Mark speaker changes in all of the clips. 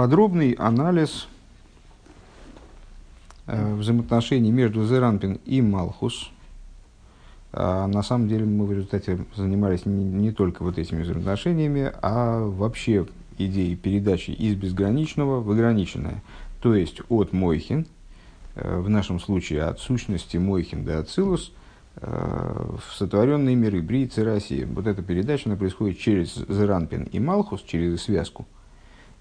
Speaker 1: подробный анализ э, взаимоотношений между Зеранпин и Малхус. А на самом деле мы в результате занимались не, не только вот этими взаимоотношениями, а вообще идеей передачи из безграничного в ограниченное. То есть от Мойхин, э, в нашем случае от сущности Мойхин до Ацилус, э, в сотворенные миры, Бриицы России. Вот эта передача она происходит через Зеранпин и Малхус, через связку.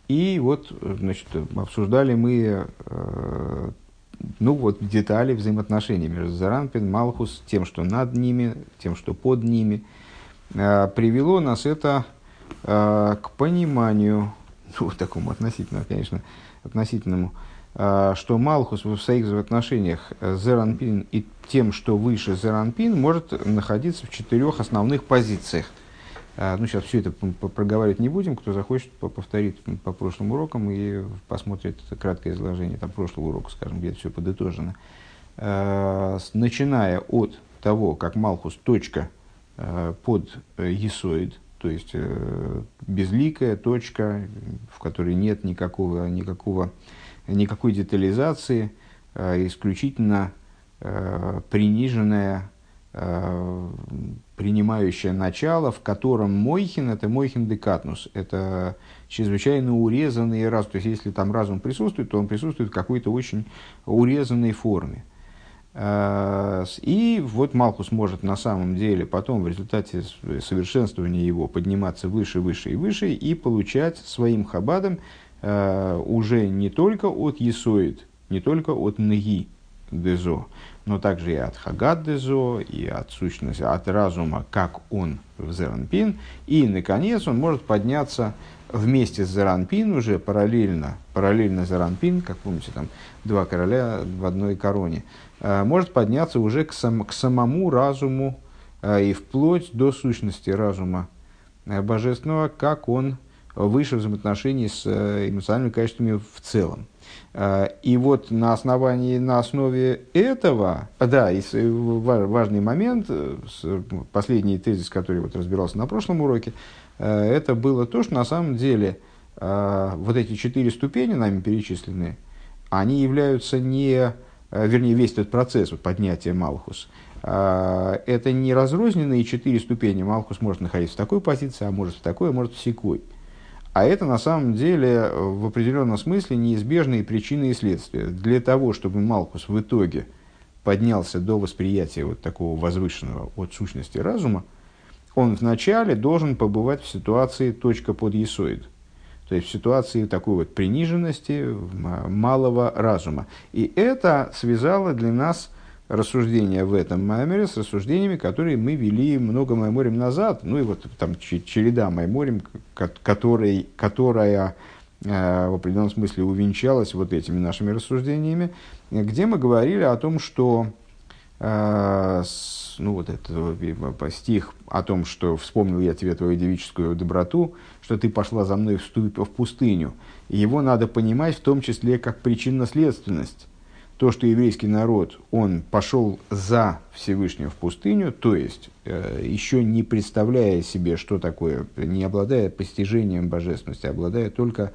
Speaker 1: И вот, значит, обсуждали мы э, ну вот детали взаимоотношений между Заранпин, Малхус, тем, что над ними, тем, что под ними, э, привело нас это э, к пониманию, ну, такому относительно, конечно, относительному, э, что Малхус в своих взаимоотношениях Зеранпин и тем, что выше Зеранпин, может находиться в четырех основных позициях. А, ну, сейчас все это проговаривать не будем. Кто захочет, повторит по прошлым урокам и посмотрит краткое изложение там, прошлого урока, скажем, где все подытожено. А, начиная от того, как Малхус точка а, под Есоид, то есть э, безликая точка, в которой нет никакого, никакого, никакой детализации, исключительно приниженная Принимающее начало, в котором Мойхин – это Мойхин декатнус, это чрезвычайно урезанный разум. То есть, если там разум присутствует, то он присутствует в какой-то очень урезанной форме. Э, и вот Малхус может на самом деле потом в результате совершенствования его подниматься выше, выше и выше и получать своим хабадом э, уже не только от Есоид, не только от Наги Дезо, но также и от Хагад Дезо, и от сущности, от разума, как он в Зеранпин. И, наконец, он может подняться вместе с Зеранпин уже параллельно, параллельно Зеранпин, как помните, там два короля в одной короне, э, может подняться уже к, сам, к самому разуму э, и вплоть до сущности разума э, божественного, как он выше взаимоотношений с эмоциональными качествами в целом. Э, и вот на основании, на основе этого, да, и важный момент, э, последний тезис, который вот разбирался на прошлом уроке, э, это было то, что на самом деле вот эти четыре ступени, нами перечисленные, они являются не, вернее, весь этот процесс вот, поднятия Малхус, это не разрозненные четыре ступени. Малхус может находиться в такой позиции, а может в такой, а может в секой. А это на самом деле в определенном смысле неизбежные причины и следствия. Для того, чтобы Малкус в итоге поднялся до восприятия вот такого возвышенного от сущности разума, он вначале должен побывать в ситуации точка под есоид. То есть в ситуации такой вот приниженности малого разума. И это связало для нас рассуждения в этом маймере с рассуждениями, которые мы вели много майморем назад. Ну и вот там череда майморем, который, которая э, в определенном смысле увенчалась вот этими нашими рассуждениями, где мы говорили о том, что э, ну вот это стих о том, что вспомнил я тебе твою девическую доброту, что ты пошла за мной в, в пустыню. Его надо понимать в том числе как причинно-следственность то, что еврейский народ, он пошел за Всевышним в пустыню, то есть э, еще не представляя себе, что такое, не обладая постижением божественности, а обладая только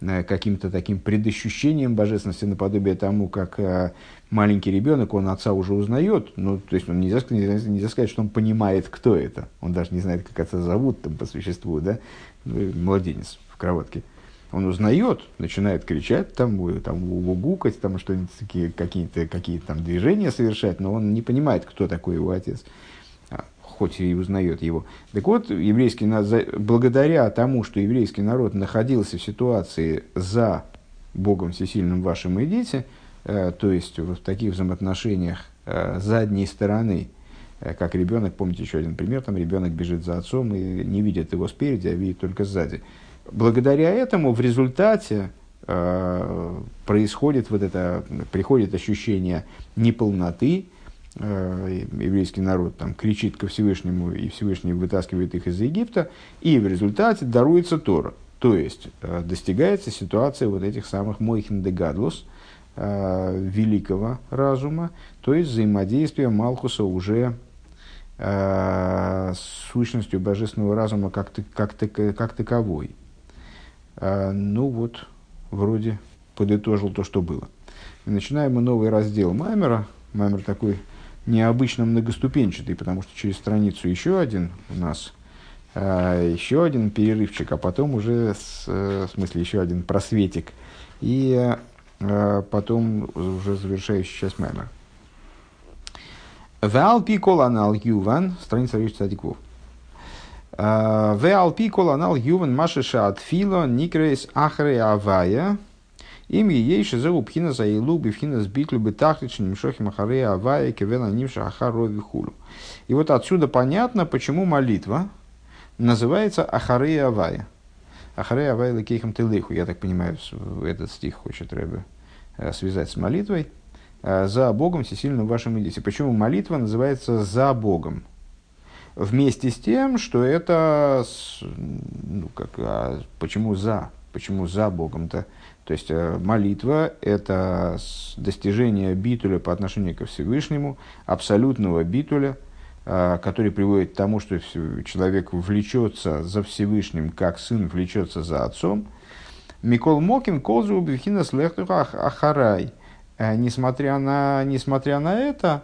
Speaker 1: э, каким-то таким предощущением божественности, наподобие тому, как э, маленький ребенок, он отца уже узнает, ну, то есть он нельзя, нельзя, нельзя сказать, что он понимает, кто это, он даже не знает, как отца зовут там, по существу, да, ну, младенец в кроватке он узнает, начинает кричать, там, там гукать, там что-нибудь какие-то какие там движения совершать, но он не понимает, кто такой его отец, а, хоть и узнает его. Так вот, еврейский, благодаря тому, что еврейский народ находился в ситуации за Богом Всесильным вашим идите, э, то есть в таких взаимоотношениях э, задней стороны, э, как ребенок, помните еще один пример, там ребенок бежит за отцом и не видит его спереди, а видит только сзади благодаря этому в результате э, происходит вот это, приходит ощущение неполноты, э, еврейский народ там кричит ко Всевышнему, и Всевышний вытаскивает их из Египта, и в результате даруется Тора. То есть э, достигается ситуация вот этих самых Мойхин де Гадлус, э, великого разума, то есть взаимодействие Малхуса уже э, с сущностью божественного разума как, как, как таковой. А, ну вот, вроде подытожил то, что было. И начинаем мы новый раздел Маймера. Маймер такой необычно многоступенчатый, потому что через страницу еще один у нас, э, еще один перерывчик, а потом уже, с, э, в смысле, еще один просветик. И э, потом уже завершающая часть Маймера. Валпи коланал юван, страница Риш Цадиков. Валпи коланал юван машиша от фило никрейс ахре авая. Им ейши за упхина за илу бифхина с битлю бетахличен мшохи махаре авая кевена нимша ахарови хулу. И вот отсюда понятно, почему молитва называется ахаре авая. Ахаре авая лекейхам телеху. Я так понимаю, этот стих хочет Рэбе связать с молитвой. Э, за Богом всесильным вашим идите. Почему молитва называется за Богом? Вместе с тем, что это, ну, как, а почему за? Почему за Богом-то? То есть э, молитва – это достижение битуля по отношению ко Всевышнему, абсолютного битуля, э, который приводит к тому, что человек влечется за Всевышним, как сын влечется за отцом. Микол Мокин, Колзу, Бифхинас, Лехтуха, Ахарай – Э, несмотря на, несмотря на это,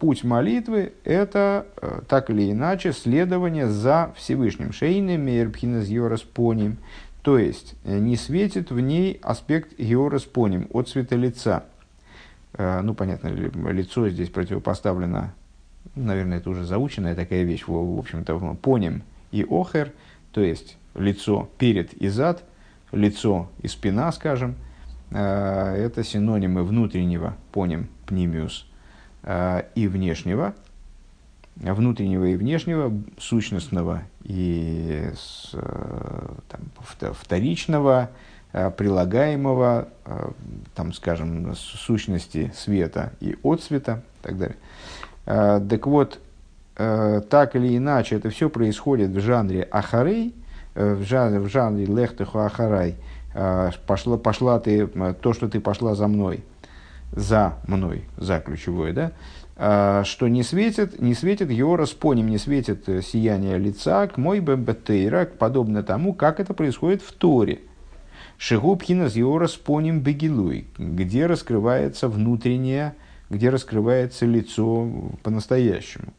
Speaker 1: путь молитвы – это э, так или иначе следование за Всевышним. Шейны мейрбхинас йорас поним. То есть, не светит в ней аспект йорас поним, от цвета лица. Ну, понятно, лицо здесь противопоставлено, наверное, это уже заученная такая вещь, в общем-то, поним и охер, то есть лицо перед и зад, лицо и спина, скажем – Э, это синонимы внутреннего, поним, пнимиус, э, и внешнего, внутреннего и внешнего, сущностного и э, там, вторичного, прилагаемого, там, скажем, сущности света и отцвета и так далее. Так вот, так или иначе, это все происходит в жанре ахарей, в жанре, в жанре лехтеху ахарай – пошла, пошла ты, то, что ты пошла за мной, за мной, за ключевое, да, а, что не светит, не светит его распоним, не светит э, сияние лица к мой бембетейра, подобно тому, как это происходит в Торе. Шигубхина с его распоним бегилуй, где раскрывается внутреннее, где раскрывается лицо по-настоящему.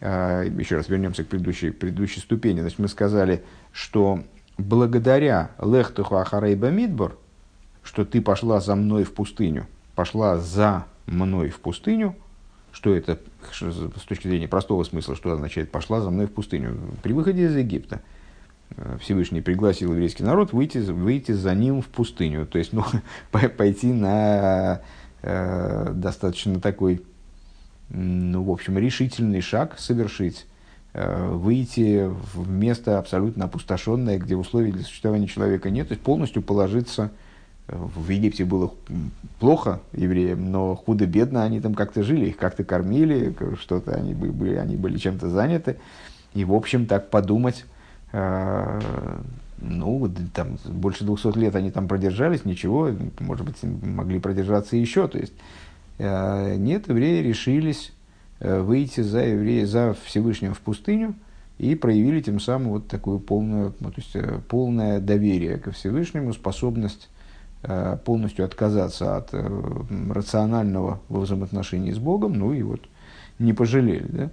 Speaker 1: А, еще раз вернемся к предыдущей, предыдущей ступени. Значит, мы сказали, что благодаря лехтуху ахарейба мидбор, что ты пошла за мной в пустыню, пошла за мной в пустыню, что это с точки зрения простого смысла, что означает пошла за мной в пустыню. При выходе из Египта э, Всевышний пригласил еврейский народ выйти, выйти за ним в пустыню. То есть ну, пойти на э, достаточно такой, ну, в общем, решительный шаг совершить Э, выйти в место абсолютно опустошенное, где условий для существования человека нет, то есть полностью положиться. Э, в Египте было плохо евреям, но худо-бедно они там как-то жили, их как-то кормили, что-то они были, они были чем-то заняты. И, в общем, так подумать, э, ну, там больше 200 лет они там продержались, ничего, может быть, могли продержаться еще. То есть, нет, евреи решились Э, выйти за, еврея, за Всевышним в пустыню и проявили тем самым вот такую полную, ну, то есть, э, полное доверие ко Всевышнему, способность э, полностью отказаться от рационального во взаимоотношении с Богом, ну и вот не пожалели.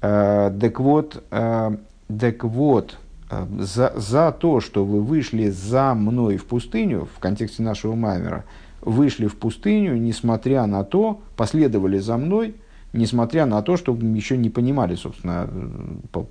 Speaker 1: Да? Так вот, так вот за, за то, что вы вышли за мной в пустыню, в контексте нашего Маймера, вышли в пустыню, несмотря на то, последовали за мной – несмотря на то, что еще не понимали, собственно,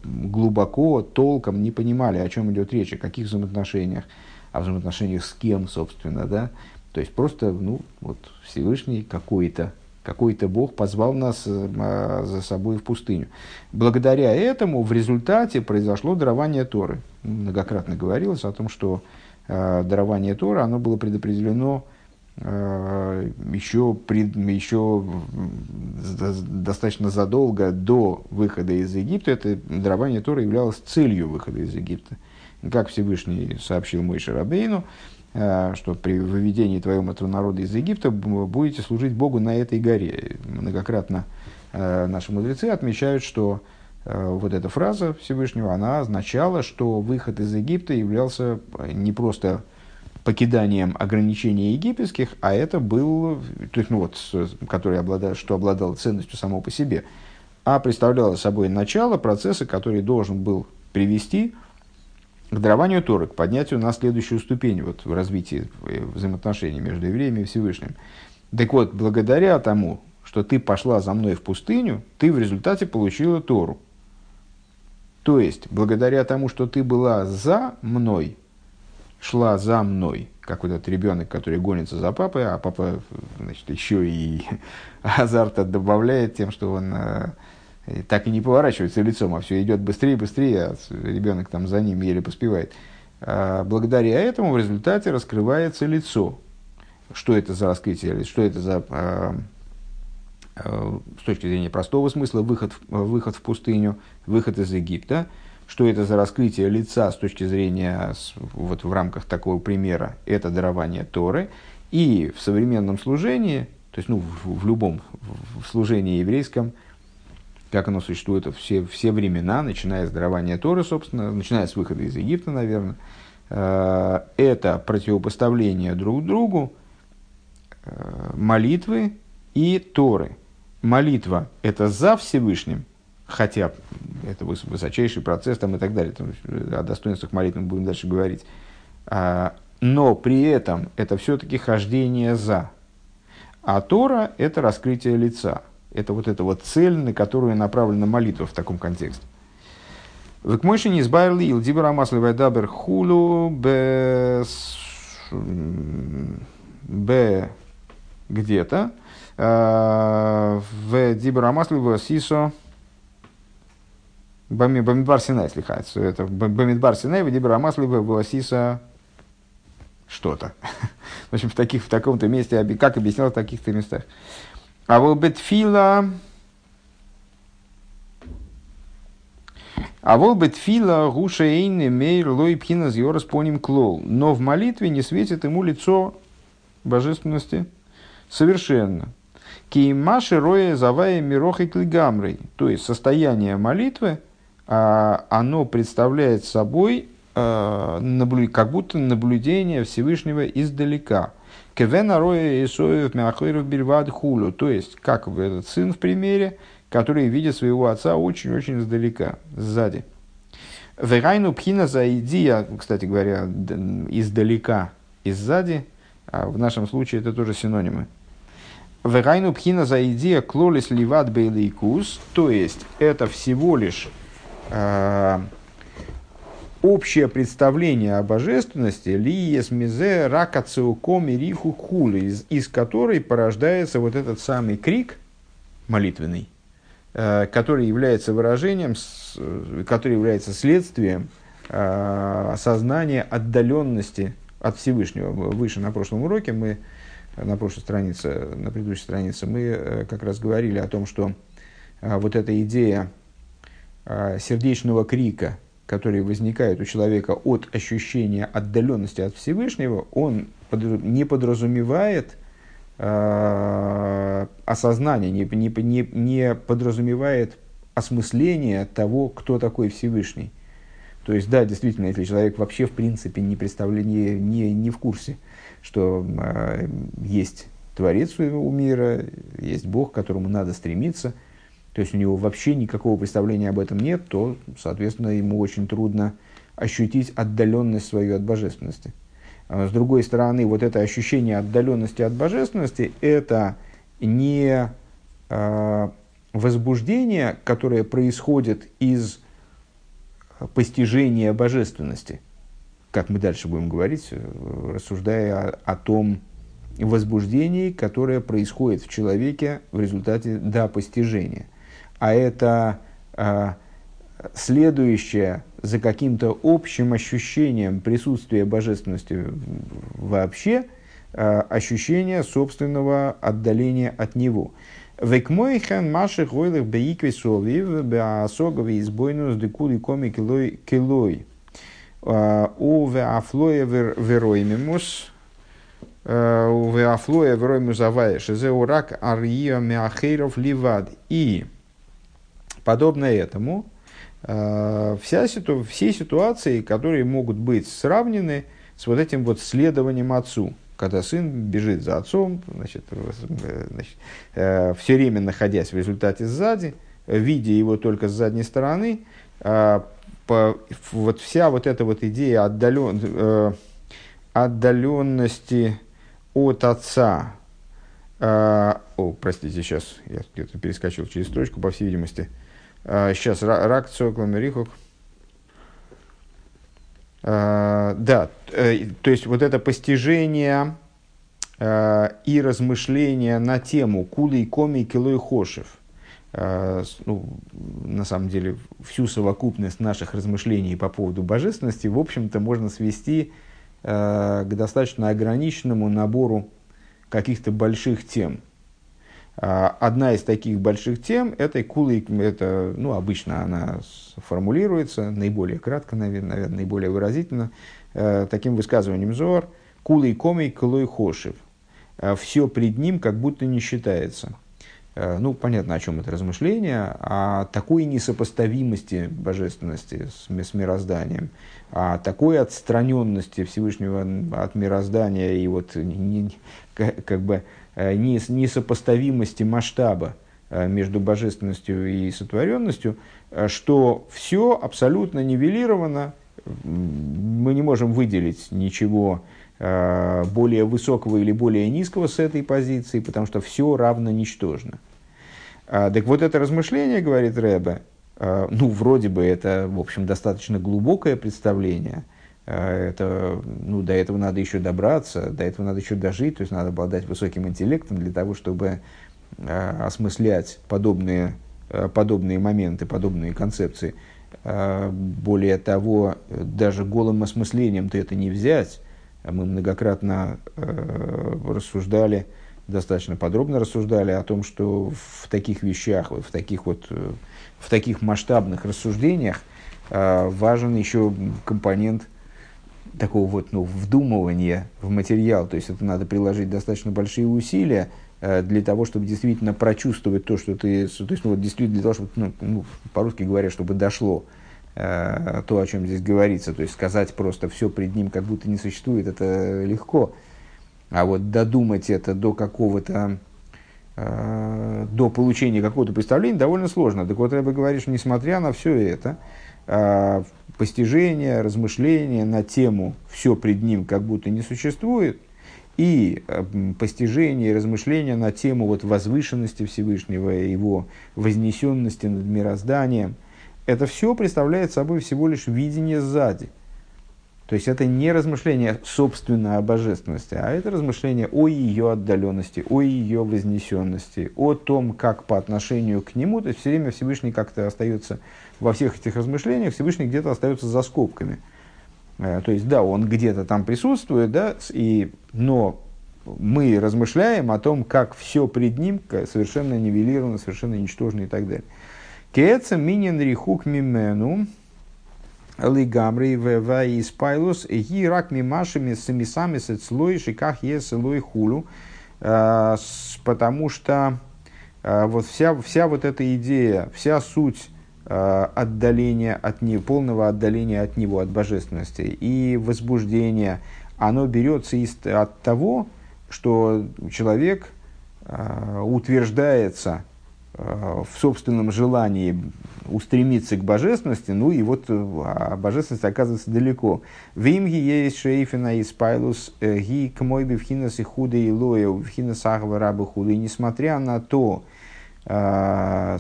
Speaker 1: глубоко, толком не понимали, о чем идет речь, о каких взаимоотношениях, о взаимоотношениях с кем, собственно, да. То есть просто, ну, вот Всевышний какой-то, какой-то Бог позвал нас э, за собой в пустыню. Благодаря этому в результате произошло дарование Торы. Многократно говорилось о том, что э, дарование Торы, оно было предопределено Э, еще, пред, еще достаточно задолго до выхода из Египта это дарование Тора являлось целью выхода из Египта. Как Всевышний сообщил Мой Шарабейну, э, что при выведении твоего народа из Египта будете служить Богу на этой горе. Многократно э, наши мудрецы отмечают, что вот эта фраза Всевышнего, она означала, что выход из Египта являлся не просто покиданием ограничений египетских, а это был, то есть, ну вот, который обладал, что обладал ценностью само по себе, а представляло собой начало процесса, который должен был привести к дарованию Торы, к поднятию на следующую ступень вот, в развитии взаимоотношений между евреями и Всевышним. Так вот, благодаря тому, что ты пошла за мной в пустыню, ты в результате получила Тору. То есть, благодаря тому, что ты была за мной, шла за мной, как вот этот ребенок, который гонится за папой, а папа значит, еще и азарта добавляет тем, что он э, так и не поворачивается лицом, а все идет быстрее и быстрее, а ребенок там за ним еле поспевает. А благодаря этому в результате раскрывается лицо. Что это за раскрытие, что это за, а, а, с точки зрения простого смысла, выход, выход в пустыню, выход из Египта – что это за раскрытие лица с точки зрения, вот в рамках такого примера, это дарование Торы. И в современном служении, то есть ну, в, в любом в служении еврейском, как оно существует все, все времена, начиная с дарования Торы, собственно, начиная с выхода из Египта, наверное, э, это противопоставление друг другу э, молитвы и Торы. Молитва – это за Всевышним – хотя это высочайший процесс там, и так далее, там, о достоинствах молитвы мы будем дальше говорить. А, но при этом это все-таки хождение за. А Тора – это раскрытие лица. Это вот эта вот цель, на которую направлена молитва в таком контексте. В Кмойши не избавили Илдибера Маслевая Дабер Хулу Б Б где-то а, в Дибера Маслевая Сисо Бамидбар Синай, слихается. Это Бамидбар Синай, Вадибра Маслива, Васиса, что-то. В общем, в, таких, в таком-то месте, как объяснял в таких-то местах. А вот Бетфила, а вот Бетфила Гуша Эйн Мейр Лой Пхина Зьорас Поним Клол. Но в молитве не светит ему лицо божественности совершенно. Кеймаши роя завая мирохой клигамрой. То есть состояние молитвы – а, оно представляет собой а, как будто наблюдение Всевышнего издалека. Кевена роя Исоев Мяхойров Бельвад Хулю. То есть, как этот сын в примере, который видит своего отца очень-очень издалека, сзади. Верайну пхина за идея, кстати говоря, издалека и сзади, а в нашем случае это тоже синонимы. Верайну пхина за идея клолис ливат бейлейкус, то есть это всего лишь э, общее представление о божественности лиес мизе рака цеуком и риху хули, из, из которой порождается вот этот самый крик молитвенный, э, который является выражением, с, который является следствием э, осознания отдаленности от Всевышнего. Выше на прошлом уроке мы, на прошлой странице, на предыдущей странице, мы э, как раз говорили о том, что э, вот эта идея сердечного крика, который возникает у человека от ощущения отдаленности от Всевышнего, он не подразумевает э, осознание, не, не, не, не подразумевает осмысление того, кто такой Всевышний. То есть, да, действительно, если человек вообще в принципе не, представляет, не, не, не в курсе, что э, есть Творец у мира, есть Бог, к которому надо стремиться – то есть у него вообще никакого представления об этом нет, то, соответственно, ему очень трудно ощутить отдаленность свою от божественности. А с другой стороны, вот это ощущение отдаленности от божественности – это не э, возбуждение, которое происходит из постижения божественности, как мы дальше будем говорить, рассуждая о, о том возбуждении, которое происходит в человеке в результате до постижения а это э, следующее за каким-то общим ощущением присутствия божественности вообще, э, ощущение собственного отдаления от него. Векмойхан маши хойлых беикве совив беасогови избойнус декули коми килой. У веафлоя вероймимус у веафлоя вероймус аваеш. Зе урак ария меахейров ливад. И подобно этому, э, вся ситу, все ситуации, которые могут быть сравнены с вот этим вот следованием отцу. Когда сын бежит за отцом, значит, значит, э, все время находясь в результате сзади, видя его только с задней стороны, э, по, вот вся вот эта вот идея отдален, э, отдаленности от отца, э, о, простите, сейчас я где-то перескочил через строчку, по всей видимости, сейчас рак цокломерихок, э, да, э, то есть вот это постижение э, и размышления на тему кулы и коми килой хошев – ну, на самом деле, всю совокупность наших размышлений по поводу божественности, в общем-то, можно свести к достаточно ограниченному набору каких-то больших тем. Э, одна из таких больших тем – это кулы, это, ну, обычно она формулируется наиболее кратко, наверное, наиболее выразительно, таким высказыванием Зор – кулы коми кулой хошев. Все пред ним как будто не считается – Э, ну, понятно, о чем это размышление, о такой несопоставимости божественности с, с мирозданием, о такой отстраненности Всевышнего от мироздания и вот не, как бы э, несопоставимости масштаба э, между божественностью и сотворенностью, что все абсолютно нивелировано, мы не можем выделить ничего Э, более высокого или более низкого с этой позиции, потому что все равно ничтожно. А, так вот это размышление, говорит Рэбе, э, ну, вроде бы это, в общем, достаточно глубокое представление. Э, это, ну, до этого надо еще добраться, до этого надо еще дожить, то есть надо обладать высоким интеллектом для того, чтобы осмыслять подобные, подобные моменты, подобные концепции. Более того, даже голым осмыслением ты это не взять, мы многократно рассуждали, достаточно подробно рассуждали о том, что в таких вещах, в таких вот, в таких масштабных рассуждениях важен еще компонент такого вот, ну, вдумывания в материал. То есть это надо приложить достаточно большие усилия э, для того, чтобы действительно прочувствовать то, что ты, то есть, ну, вот, действительно для того, чтобы, ну, ну, по-русски говоря, чтобы дошло. Э, то, о чем здесь говорится. То есть сказать просто все пред ним, как будто не существует, это легко. А вот додумать это до какого-то, э, до получения какого-то представления довольно сложно. Так вот, я бы говорю, что несмотря на все это, э, постижение, размышление на тему «все пред ним как будто не существует», и постижение и размышления на тему вот возвышенности Всевышнего, его вознесенности над мирозданием – это все представляет собой всего лишь видение сзади. То есть это не размышление собственно о божественности, а это размышление о ее отдаленности, о ее вознесенности, о том, как по отношению к нему, то есть все время Всевышний как-то остается во всех этих размышлениях, Всевышний где-то остается за скобками. Э, то есть, да, он где-то там присутствует, да, и, но мы размышляем о том, как все пред ним совершенно нивелировано, совершенно ничтожно и так далее. Кеца минин рихук мимену лигамри и спайлус ги рак мимашами самисами сецлой шиках еселой хулу. А, потому что а, вот вся, вся вот эта идея, вся суть а, отдаления от него, полного отдаления от него, от божественности и возбуждения, оно берется из, от того, что человек утверждается в собственном желании устремиться к божественности, ну и вот э, а божественность оказывается далеко. Вимги есть шейфина и спайлус э, ги к мой бифхинас и худо и лоя, бифхинас ахва раба худо. И несмотря на то, а,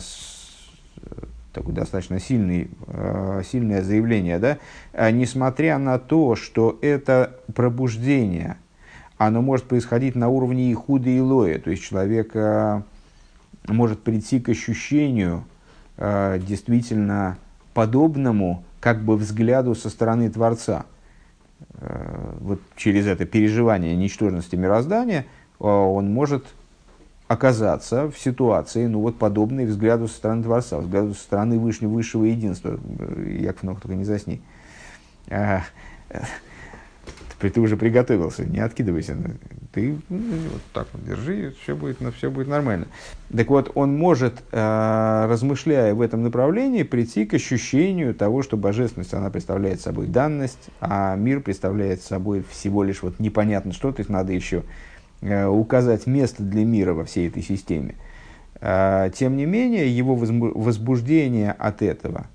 Speaker 1: такое достаточно сильный, а, сильное заявление, да, несмотря на то, что это пробуждение, оно может происходить на уровне и худо и лоя, то есть человек может прийти к ощущению э, действительно подобному как бы взгляду со стороны Творца. Э, вот через это переживание ничтожности мироздания э, он может оказаться в ситуации, ну вот подобной взгляду со стороны Творца, взгляду со стороны высшего, высшего единства. Яков Нох, только не засни. Э, ты уже приготовился, не откидывайся. ты ну, вот так вот держи, все будет, все будет нормально. Так вот, он может, э, размышляя в этом направлении, прийти к ощущению того, что божественность, она представляет собой данность, а мир представляет собой всего лишь вот непонятно что, то есть надо еще э, указать место для мира во всей этой системе. Э, тем не менее, его возбуждение от этого,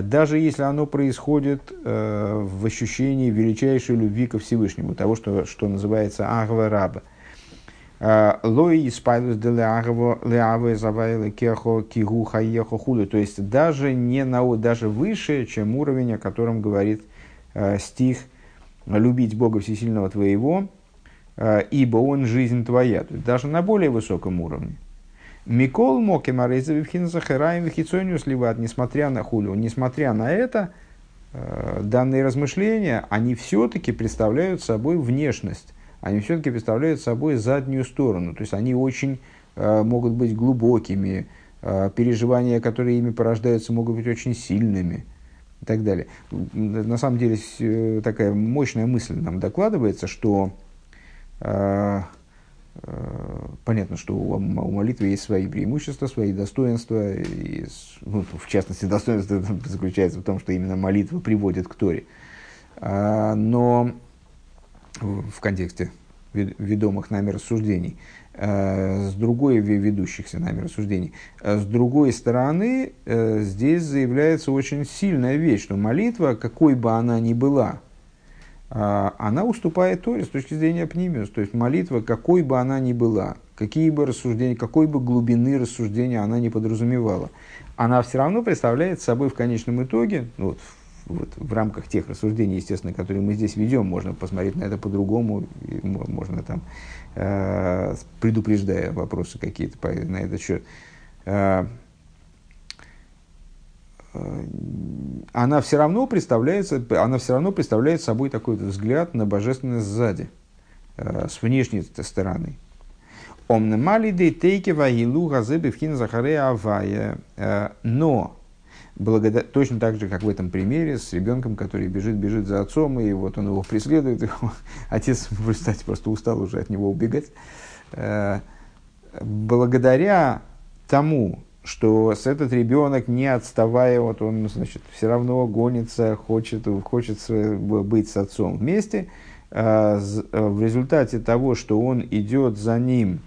Speaker 1: даже если оно происходит в ощущении величайшей любви ко Всевышнему, того, что, что называется агва раба, Лой испайлус де леавы завайлы кехо кигу хаехо худу. То есть даже, не на, даже выше, чем уровень, о котором говорит э, стих «любить Бога Всесильного твоего, э, ибо Он жизнь твоя». То есть даже на более высоком уровне. Микол моки морейза вивхин захараем вихицонию сливат, несмотря на хулю, несмотря на это, э, данные размышления, они все-таки представляют собой внешность они все-таки представляют собой заднюю сторону. То есть они очень э, могут быть глубокими, э, переживания, которые ими порождаются, могут быть очень сильными и так далее. На самом деле такая мощная мысль нам докладывается, что понятно, что у, молитвы есть свои преимущества, свои достоинства. И, ну, в частности, достоинство заключается в том, что именно молитва приводит к Торе. А, но в контексте ведомых нами рассуждений, э, с другой ведущихся нами рассуждений. Э, с другой стороны, э, здесь заявляется очень сильная вещь, что молитва, какой бы она ни была, она уступает Торе с точки зрения пнимиус. То есть молитва, какой бы она ни была, какие бы рассуждения, какой бы глубины рассуждения она не подразумевала, она все равно представляет собой в конечном итоге, ну, вот, вот, в рамках тех рассуждений, естественно, которые мы здесь ведем, можно посмотреть на это по-другому, можно там, э, предупреждая вопросы какие-то на этот счет. Э, она все равно представляется, она все равно представляет собой такой взгляд на божественность сзади, э, с внешней стороны. Омнемали дейтейки вагилу газыбы в захаре авая. Э, но точно так же, как в этом примере с ребенком, который бежит, бежит за отцом, и вот он его преследует, и отец, кстати, просто устал уже от него убегать. Э, благодаря тому, что с этот ребенок, не отставая, вот он, значит, все равно гонится, хочет, хочет быть с отцом вместе, э, э, в результате того, что он идет за ним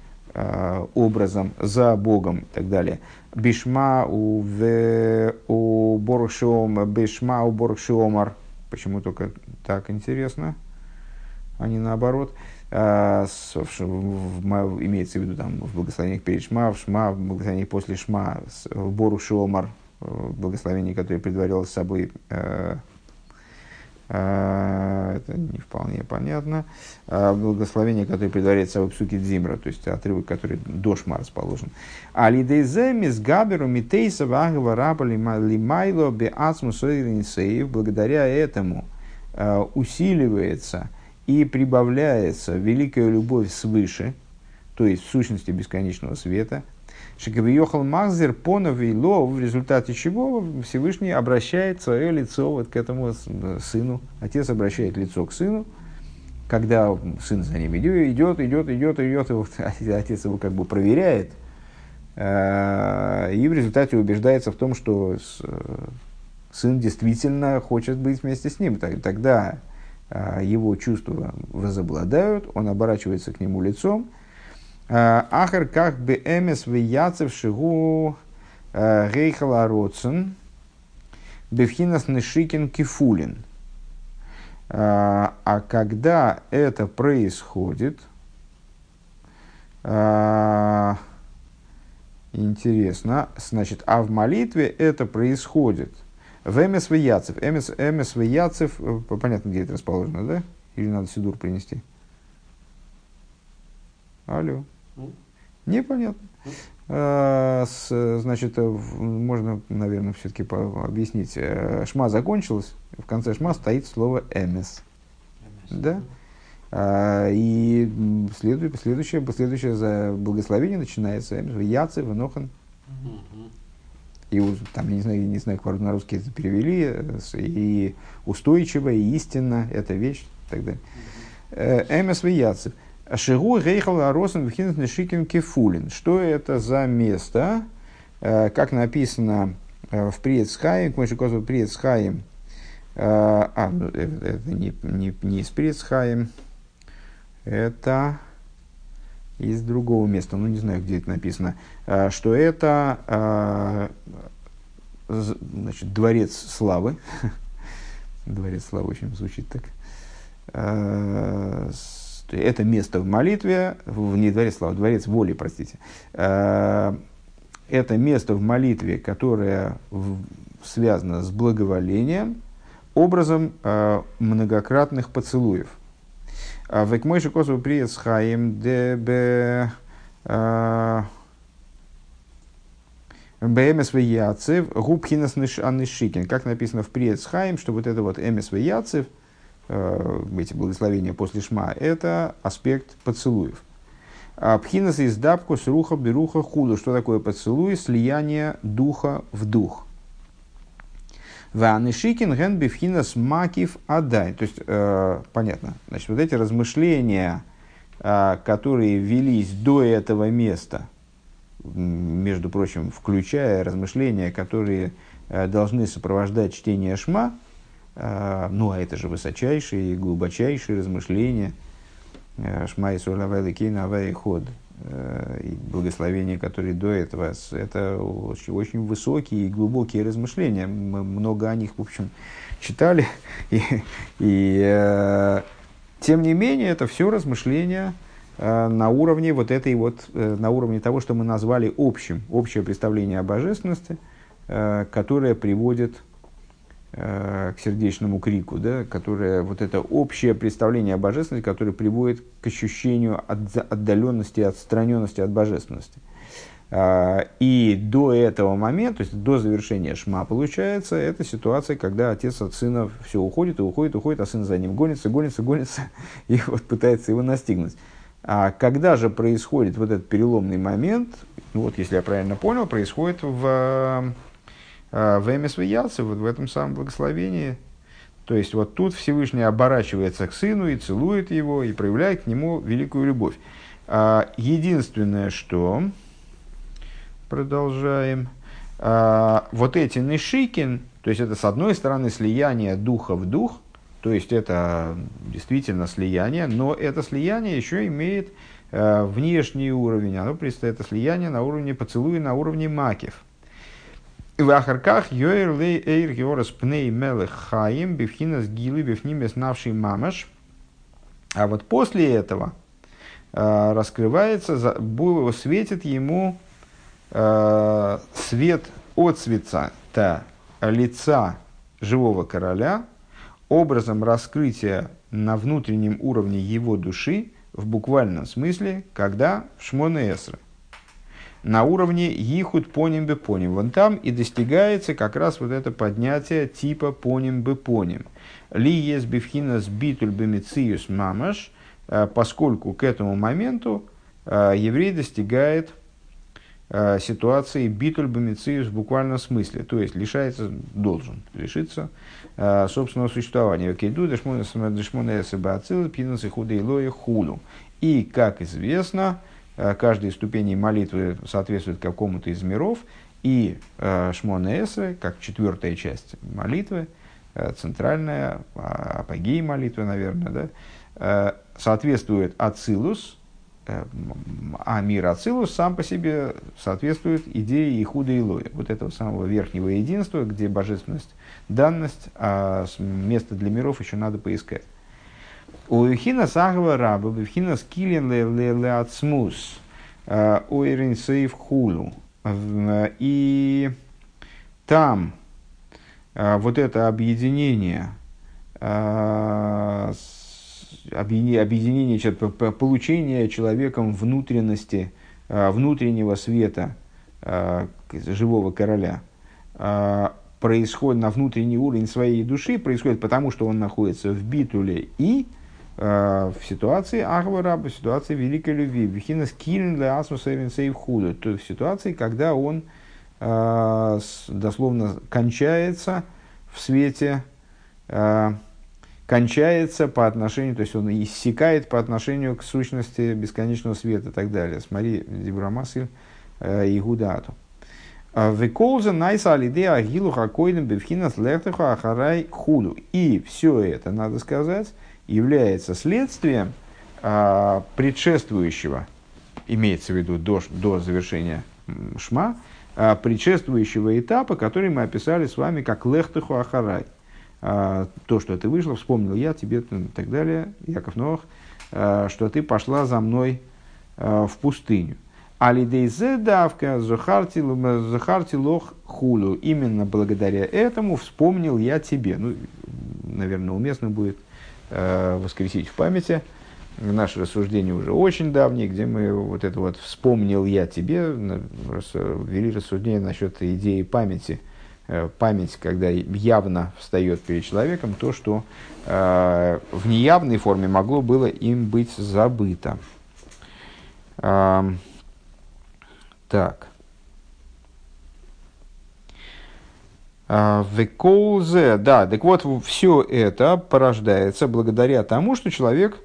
Speaker 1: образом, за Богом и так далее, Бишма у, Боршиом, Бишма у Боршиомар. Почему только так интересно, а не наоборот. А, с, в, имеется в виду там в благословениях перед Шма, в Шма, в благословениях после Шма, в Бору Шиомар, в благословении, которое предваряло собой э, а, это не вполне понятно. А, благословение, которое предваряет собой псуки Дзимра, то есть отрывок, который до Шма расположен. А лидейземи с габеру митейса вагова раба лимайло бе ацму благодаря этому а, усиливается и прибавляется великая любовь свыше, то есть в сущности бесконечного света – Шикавиохал Мазер Понов Ло, в результате чего Всевышний обращает свое лицо вот к этому сыну. Отец обращает лицо к сыну, когда сын за ним идет, идет, идет, идет, идет, и отец его как бы проверяет, э, и в результате убеждается в том, что сын действительно хочет быть вместе с ним. Тогда э, его чувства возобладают, он оборачивается к нему лицом, Ахар как бы эмес вияцев шигу рейхала роцен бевхинас нешикин кифулин. А когда это происходит, интересно, значит, а в молитве это происходит в эмес вияцев. Эмес, эмес вияцев, понятно, где это расположено, да? Или надо сидур принести? Алло. Непонятно. А, с, значит, э, можно, наверное, все-таки объяснить. Э, шма закончилась, в конце шма стоит слово эмес. Да? А, и следующее, следующее за благословение начинается эмес, яцы, венохан. И там, не знаю, не знаю, как на русский это перевели, э, и устойчиво, и истинно, это вещь, и так далее. Эмес вияцев. Шигу Рейхал Росен Вхинс Шикин Кефулин. Что это за место? Как написано в Приецхайм, к Мойши Козу Приецхайм, а, ну, это не, не, не из Приецхайм, это из другого места, ну не знаю, где это написано, что это значит, дворец славы. дворец славы очень звучит так. Это место в молитве, не дворец славы, дворец воли, простите. Это место в молитве, которое связано с благоволением, образом многократных поцелуев. Векмойши косу приец хаим дебе Бэмс Яцев, Губхинас Анышикин. Как написано в Приецхайм, что вот это вот Эмес Яцев, э, эти благословения после Шма, это аспект поцелуев. А Пхинас из дабку с руха беруха худу. Что такое поцелуй? Слияние духа в дух. Ванышикин ген бифхинас макив адай. То есть, э, понятно. Значит, вот эти размышления, э, которые велись до этого места – между прочим, включая размышления, которые э, должны сопровождать чтение Шма, э, ну, а это же высочайшие и глубочайшие размышления, э, Шма и Солавай Кейна Авай Ход, и благословения, которые до этого, это очень, очень высокие и глубокие размышления. Мы много о них, в общем, читали. И, и тем не менее, это все размышления Э, на уровне вот этой вот, э, на уровне того, что мы назвали общим, общее представление о божественности, э, которое приводит к сердечному крику, да, которое, вот это общее представление о божественности, которое приводит к ощущению отдаленности, отстраненности от божественности. И до этого момента, то есть до завершения шма, получается, это ситуация, когда отец от сына все уходит и уходит, уходит, а сын за ним гонится, гонится, гонится, и вот пытается его настигнуть. А когда же происходит вот этот переломный момент, ну вот если я правильно понял, происходит в, э, в МСВ Яце, вот в этом самом благословении. То есть вот тут Всевышний оборачивается к сыну и целует его, и проявляет к нему великую любовь. А единственное, что... Продолжаем. А, вот эти нишикин, то есть это с одной стороны слияние духа в дух, то есть это действительно слияние, но это слияние еще имеет э, внешний уровень. Оно это слияние на уровне поцелуя, на уровне макев. В Ахарках Йоэр Лей Эйр Георас Пней Мелех Хаим Бифхинас Гилы Бифнимес Навший Мамаш. А вот после этого э, раскрывается, светит ему э, свет от света лица живого короля, образом раскрытия на внутреннем уровне его души, в буквальном смысле, когда в Шмоне Эсра. На уровне Ихуд поним бы поним. Вон там и достигается как раз вот это поднятие типа поним бы поним. Ли ес бифхинас битуль бемициюс мамаш, э, поскольку к этому моменту э, еврей достигает э, ситуации битуль бемициюс в буквальном смысле, то есть лишается, должен лишиться собственного существования. Кейду дешмона эсэбацил пинасы худей лоя хулу. И, как известно, каждой ступени молитвы соответствует какому-то из миров, и э, Шмона как четвертая часть молитвы, центральная, а, апогей молитвы, наверное, да, соответствует Ацилус, а мир Ацилус сам по себе соответствует идее Ихуда и Лоя, вот этого самого верхнего единства, где божественность данность, а место для миров еще надо поискать. У Ихина Сагва Раба, у Ихина Скилин Леацмус, а, у Сейф Хулу. И там а, вот это объединение, объединение, получение человеком внутренности, внутреннего света живого короля, происходит на внутренний уровень своей души, происходит потому, что он находится в битуле и э, в ситуации Ахвараба, в ситуации великой любви. Вихинас килен для асмусейв худа. То есть в ситуации, когда он э, дословно кончается в свете э, кончается по отношению, то есть он иссякает по отношению к сущности бесконечного света и так далее. Смотри, Дибрамасль Игудату. Веколза найса алиде агилу хакойным бевхинас лехтаху ахарай худу. И все это, надо сказать, является следствием а, предшествующего, имеется в виду до, до завершения шма, а, предшествующего этапа, который мы описали с вами как лехтаху ахарай. А, то, что ты вышла, вспомнил я тебе и так далее, Яков Новых, а, что ты пошла за мной а, в пустыню. Алидейзе давка захарти лох хулу. Именно благодаря этому вспомнил я тебе. Ну, наверное, уместно будет воскресить в памяти наше рассуждение уже очень давнее, где мы вот это вот вспомнил я тебе, вели рассуждение насчет идеи памяти. Э, память, когда явно встает перед человеком то, что э, в неявной форме могло было им быть забыто. Э, так. Веколзе, да, так вот, все это порождается благодаря тому, что человек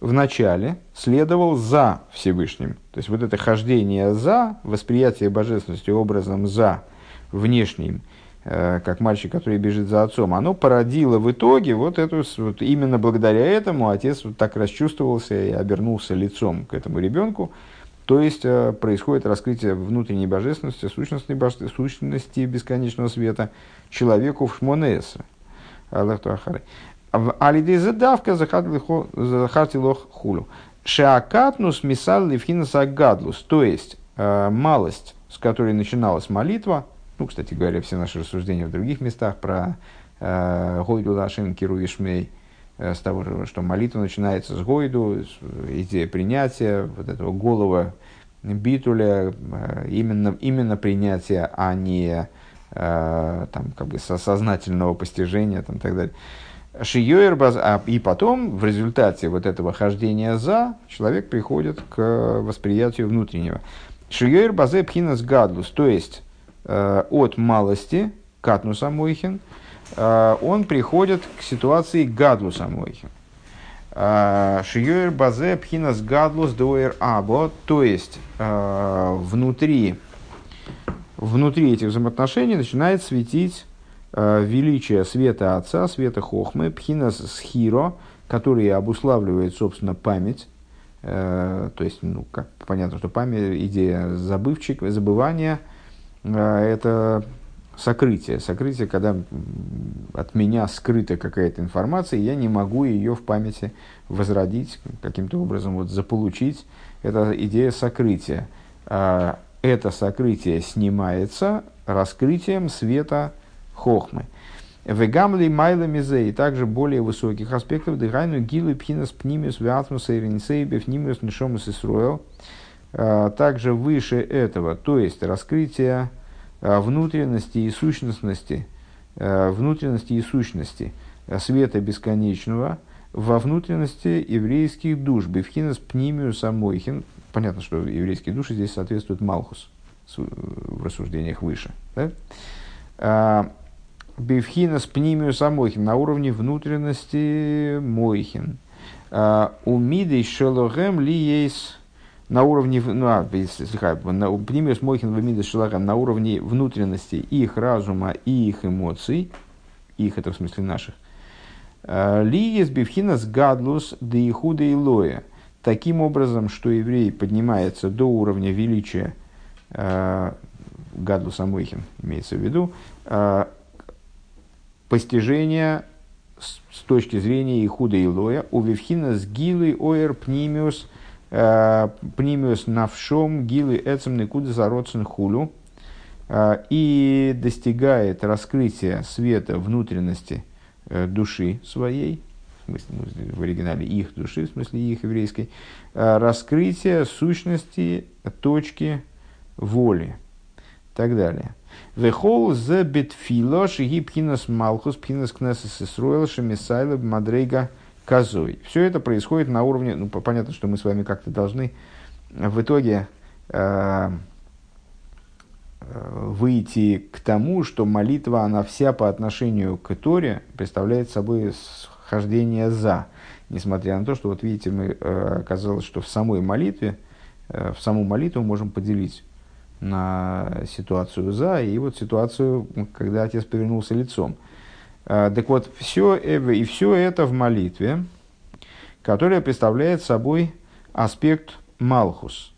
Speaker 1: вначале следовал за Всевышним. То есть вот это хождение за, восприятие божественности образом за внешним, э, как мальчик, который бежит за отцом, оно породило в итоге вот эту, вот именно благодаря этому отец вот так расчувствовался и обернулся лицом к этому ребенку, то есть э, происходит раскрытие внутренней божественности, сущностной божественности, сущности бесконечного света человеку в Шмонеса. Алидеза давка захартилох хулю. Шеакатнус мисал левхинас агадлус. То есть э, малость, с которой начиналась молитва, ну, кстати говоря, все наши рассуждения в других местах про э, Гойду Лашин Киру Ишмей, с того, что молитва начинается с гойду, идея принятия, вот этого голого битуля, э, именно, именно принятия, а не э, там, как бы сознательного постижения там, и так далее. Шиёер а, и потом, в результате вот этого хождения за, человек приходит к восприятию внутреннего. Шиёер базе пхинас гадлус, то есть от малости, катнуса мойхин, Э, он приходит к ситуации гадлу самойхи. Э, Шиёер базе пхинас гадлус доэр або, то есть э, внутри, внутри этих взаимоотношений начинает светить величие света Отца, света Хохмы, пхинас схиро, который обуславливает, собственно, память, то есть, ну, как понятно, что память, идея забывчик, забывания, это сокрытие. Сокрытие, когда от меня скрыта какая-то информация, я не могу ее в памяти возродить, каким-то образом вот заполучить. Это идея сокрытия. А, это сокрытие снимается раскрытием света хохмы. Вегамли майла мизе и также более высоких аспектов дыхайну гилы пхинас пнимиус вятмус иринсей бефнимиус нишомус исруэл. А, также выше этого, то есть раскрытие внутренности и сущностности, э, внутренности и сущности э, света бесконечного во внутренности еврейских душ. Бевхинас пнимию самойхин. Понятно, что еврейские души здесь соответствуют Малхус в рассуждениях выше. Да? Бевхинас пнимию самойхин на уровне внутренности мойхин. Умидей шелогем ли есть на уровне, ну, а, слегка, на, Пнимиус Мойхин Вамидас Шелахам на уровне внутренности их разума и их эмоций, их это в смысле наших, э, ли есть бифхинас гадлус да ихуда и лоя. Таким образом, что еврей поднимается до уровня величия э, гадлуса Мойхин, имеется в виду, э, постижения с, с точки зрения ихуда и лоя, у вивхинас гилы оэр пнимиус – пнимиус навшом гилы эцем никуда зародцен хулю э, и достигает раскрытия света внутренности э, души своей, в, смысле, ну, в оригинале их души, в смысле их еврейской, раскрытие сущности точки воли и так далее. Вехол за битфило шиги пхинас малхус пхинас кнесес исруэл шемисайла мадрейга козой. Все это происходит на уровне, ну, понятно, что мы с вами как-то должны в итоге э, э, выйти к тому, что молитва, она вся по отношению к Торе представляет собой вхождения за. Несмотря на то, что, вот видите, мы оказалось, что в самой молитве, в саму молитву можем поделить на ситуацию за и вот ситуацию, когда отец повернулся лицом. Так вот, все, и все это в молитве, которая представляет собой аспект Малхус,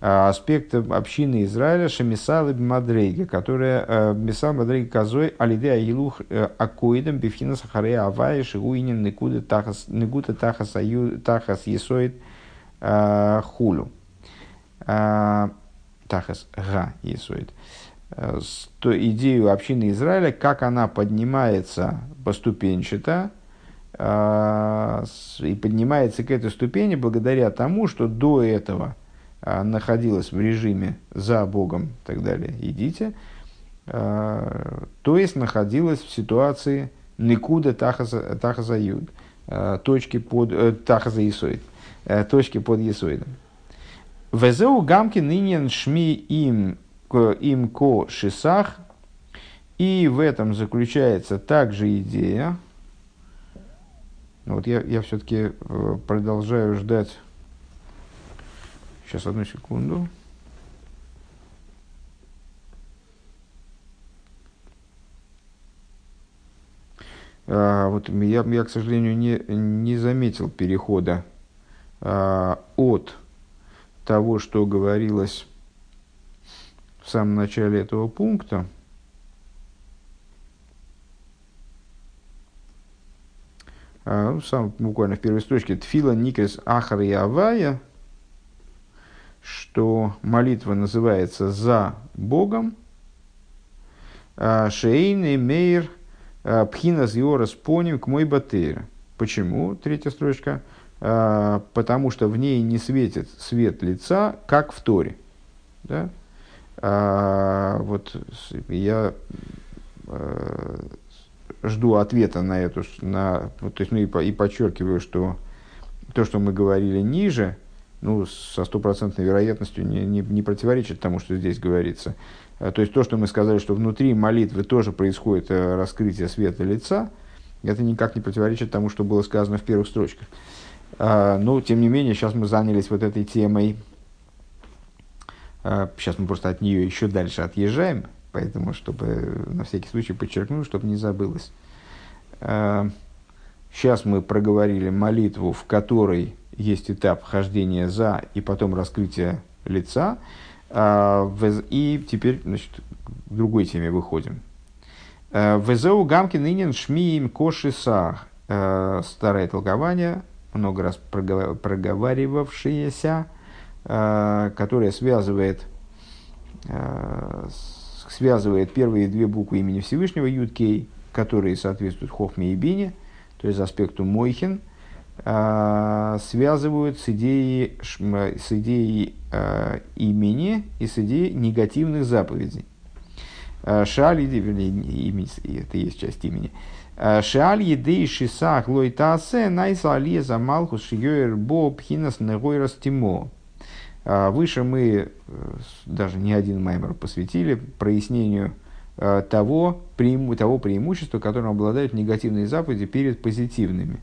Speaker 1: аспект общины Израиля Шемисалы Мадрейги, которая Мисал Мадрейги Казой Алидея Илух Акоидом Бифхина Сахарея Авая Шигуинин Никуда Тахас Тахас Есоид Хулю. Тахас Га Есоид. То идею общины Израиля, как она поднимается поступенчато, и поднимается к этой ступени благодаря тому, что до этого находилась в режиме за Богом и так далее, идите, то есть находилась в ситуации никуда тахаза юд, точки под э, тахаза исоид, точки под есоидом. Везеу гамки нынен шми им, им ко шисах, и в этом заключается также идея, вот я, я все-таки э, продолжаю ждать. Сейчас, одну секунду. А, вот я, я, к сожалению, не, не заметил перехода а, от того, что говорилось в самом начале этого пункта, А, ну, сам, буквально в первой строчке, Тфила Никес Ахар и Авая, что молитва называется за Богом, а, Шейный Мейр а, Пхинас Йорас Поним к мой батейра. Почему? Третья строчка. Потому что в ней не светит свет лица, как в Торе. Да? А, вот я жду ответа на эту, на, то есть, ну и, и подчеркиваю, что то, что мы говорили ниже, ну, со стопроцентной вероятностью не, не, не противоречит тому, что здесь говорится. А, то есть то, что мы сказали, что внутри молитвы тоже происходит э, раскрытие света лица, это никак не противоречит тому, что было сказано в первых строчках. А, но, тем не менее, сейчас мы занялись вот этой темой. А, сейчас мы просто от нее еще дальше отъезжаем. Поэтому, чтобы на всякий случай подчеркнуть, чтобы не забылось. Сейчас а, мы проговорили молитву, в которой есть этап хождения за и потом раскрытие лица. А, и теперь значит, к другой теме выходим. Везеу гамки нынен шмиим кошиса. Старое толкование, много раз проговаривавшееся, которое связывает связывает первые две буквы имени Всевышнего Юдкей, которые соответствуют Хохме и Бине, то есть аспекту Мойхин, а, связывают с идеей, с идеей имени и с идеей негативных заповедей. Шаль, вернее, имя, это есть часть имени. Шаль едей шисах лойтасе найса ализа малхус шиёер бо пхинас негойрас тимо. А, выше мы э, даже не один маймер посвятили прояснению э, того, того преимущества, которым обладают негативные заповеди перед позитивными.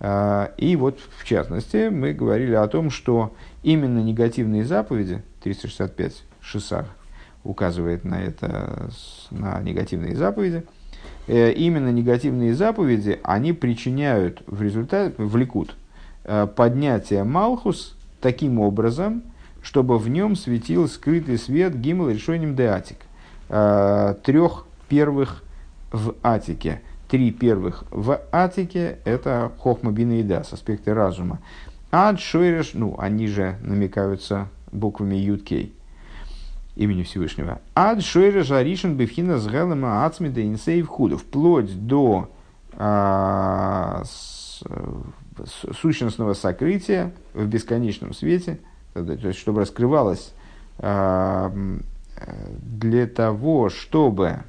Speaker 1: А, и вот, в частности, мы говорили о том, что именно негативные заповеди, 365 шисар указывает на это, на негативные заповеди, э, именно негативные заповеди, они причиняют в результате, влекут поднятие Малхус таким образом, чтобы в нем светил скрытый свет гимл решением де атик. А, Трех первых в атике. Три первых в атике – это хохма бина и дас, аспекты разума. Ад шойреш, ну, они же намекаются буквами юткей имени Всевышнего. Ад шойреш аришен бифхина с галема ацмида инсейв худу. Вплоть до а, с, сущностного сокрытия в бесконечном свете, то есть чтобы раскрывалось для того, чтобы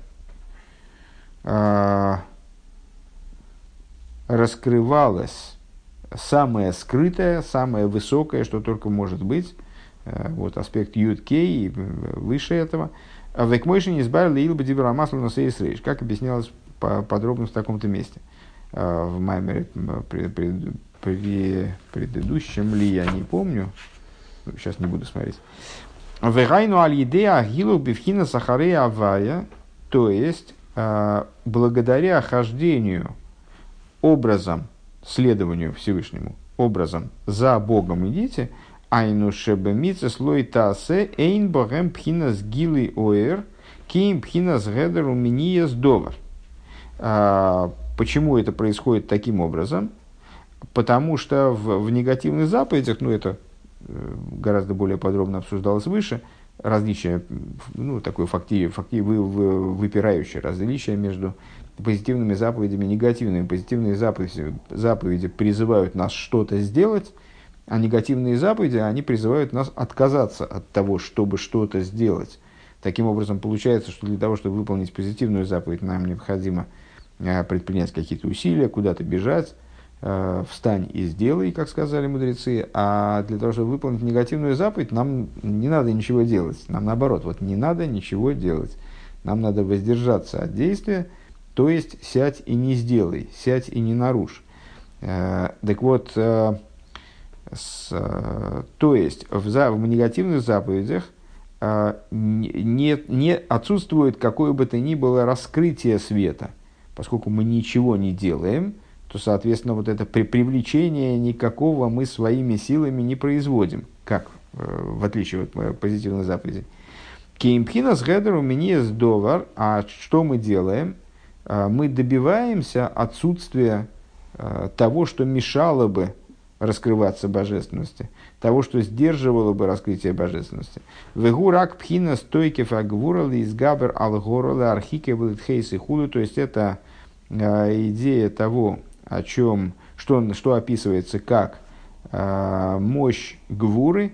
Speaker 1: а, раскрывалось самое скрытое, самое высокое, что только может быть, а, вот аспект Юд и выше этого. Векмойшин избавил Илба Дибра Масла на Как объяснялось подробно в таком-то месте. В маймере пред, пред, пред, предыдущем ли, я не помню, сейчас не буду смотреть. Вегайну аль-идея гилу бифхина сахаре авая, то есть благодаря хождению образом, следованию Всевышнему, образом за Богом идите, айну шебемице слой тасе эйн богем пхинас гилы оэр, ким пхинас гедер уминиес довар. Почему это происходит таким образом? Потому что в, в негативных заповедях, ну это э, гораздо более подробно обсуждалось выше, различие, ну, такое факти, факти, вы, вы, выпирающее различие между позитивными заповедями и негативными. Позитивные заповеди, заповеди призывают нас что-то сделать, а негативные заповеди, они призывают нас отказаться от того, чтобы что-то сделать. Таким образом, получается, что для того, чтобы выполнить позитивную заповедь, нам необходимо предпринять какие-то усилия, куда-то бежать, э, встань и сделай, как сказали мудрецы. А для того, чтобы выполнить негативную заповедь, нам не надо ничего делать. Нам наоборот, вот не надо ничего делать. Нам надо воздержаться от действия, то есть сядь и не сделай, сядь и не нарушь. Э, так вот, с, то есть в, за, в негативных заповедях э, не, не отсутствует какое бы то ни было раскрытие света. Поскольку мы ничего не делаем, то, соответственно, вот это при привлечение никакого мы своими силами не производим, как э, в отличие от э, позитивных заповедей. Кеймпхинас гедер у меня довар, а что мы делаем? Мы добиваемся отсутствия того, что мешало бы раскрываться божественности, того, что сдерживало бы раскрытие божественности. Вегурак пхина стойкев агвурал из габер алгорола архике и худу, то есть это э, идея того, о чем, что, что описывается как э, мощь гвуры,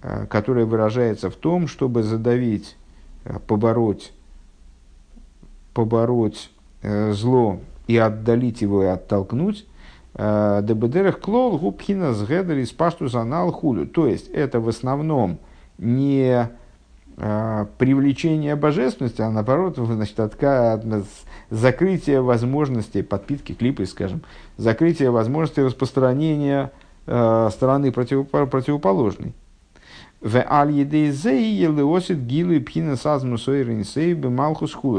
Speaker 1: э, которая выражается в том, чтобы задавить, э, побороть, побороть э, зло и отдалить его и оттолкнуть, Дебедерах клол губхина с гедер из пашту занал хулю. То есть это в основном не э, привлечение божественности, а наоборот, значит, отка, закрытие возможностей подпитки клипы, скажем, закрытие возможностей распространения э, стороны против, противоположной. В елеосит гилы пхина сазму.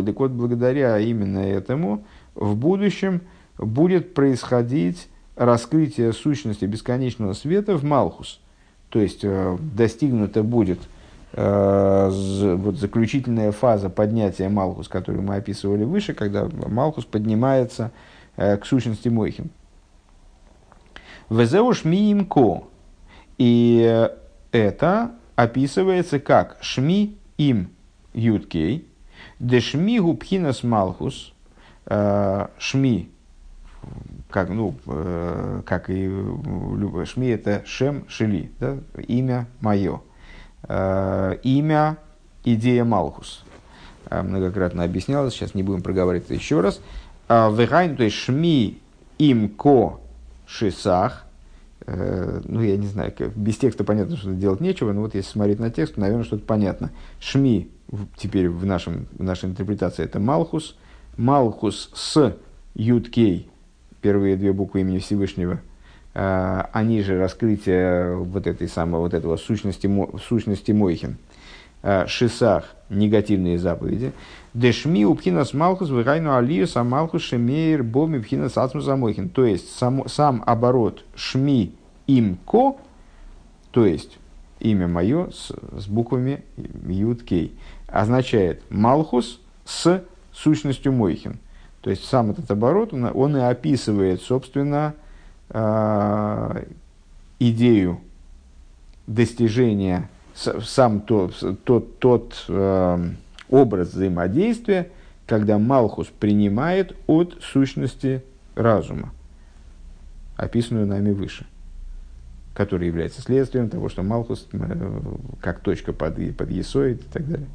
Speaker 1: Так вот, благодаря именно этому в будущем – будет происходить раскрытие сущности бесконечного света в Малхус. То есть э, достигнута будет э, вот заключительная фаза поднятия Малхус, которую мы описывали выше, когда Малхус поднимается э, к сущности Мойхин. Везеуш миимко. И это описывается как шми им юткей, дешми губхинас малхус, шми как, ну, э, как и Шми это Шем Шили, да? имя мое. Э, имя идея Малхус. Э, многократно объяснялось, сейчас не будем проговаривать это еще раз. Э, Вегайн, то есть Шми им ко шисах. Э, ну, я не знаю, без текста понятно, что делать нечего, но вот если смотреть на текст, наверное, что-то понятно. Шми теперь в, нашем, в нашей интерпретации это Малхус. Малхус с Юткей первые две буквы имени Всевышнего, а, они же раскрытие вот этой самой, вот этого сущности, сущности Мойхин. А, Шисах – негативные заповеди. Дешми упхинас малхус вырайну алию самалхус шемейр боми пхинас ацмус амойхин. То есть, сам, сам оборот шми им ко, то есть, имя мое с, с буквами Юд Кей, означает Малхус с сущностью Мойхин. То есть сам этот оборот, он, он и описывает, собственно, э, идею достижения, сам тот, тот, тот э, образ взаимодействия, когда Малхус принимает от сущности разума, описанную нами выше, который является следствием того, что Малхус э, как точка под, под Есоид и так далее.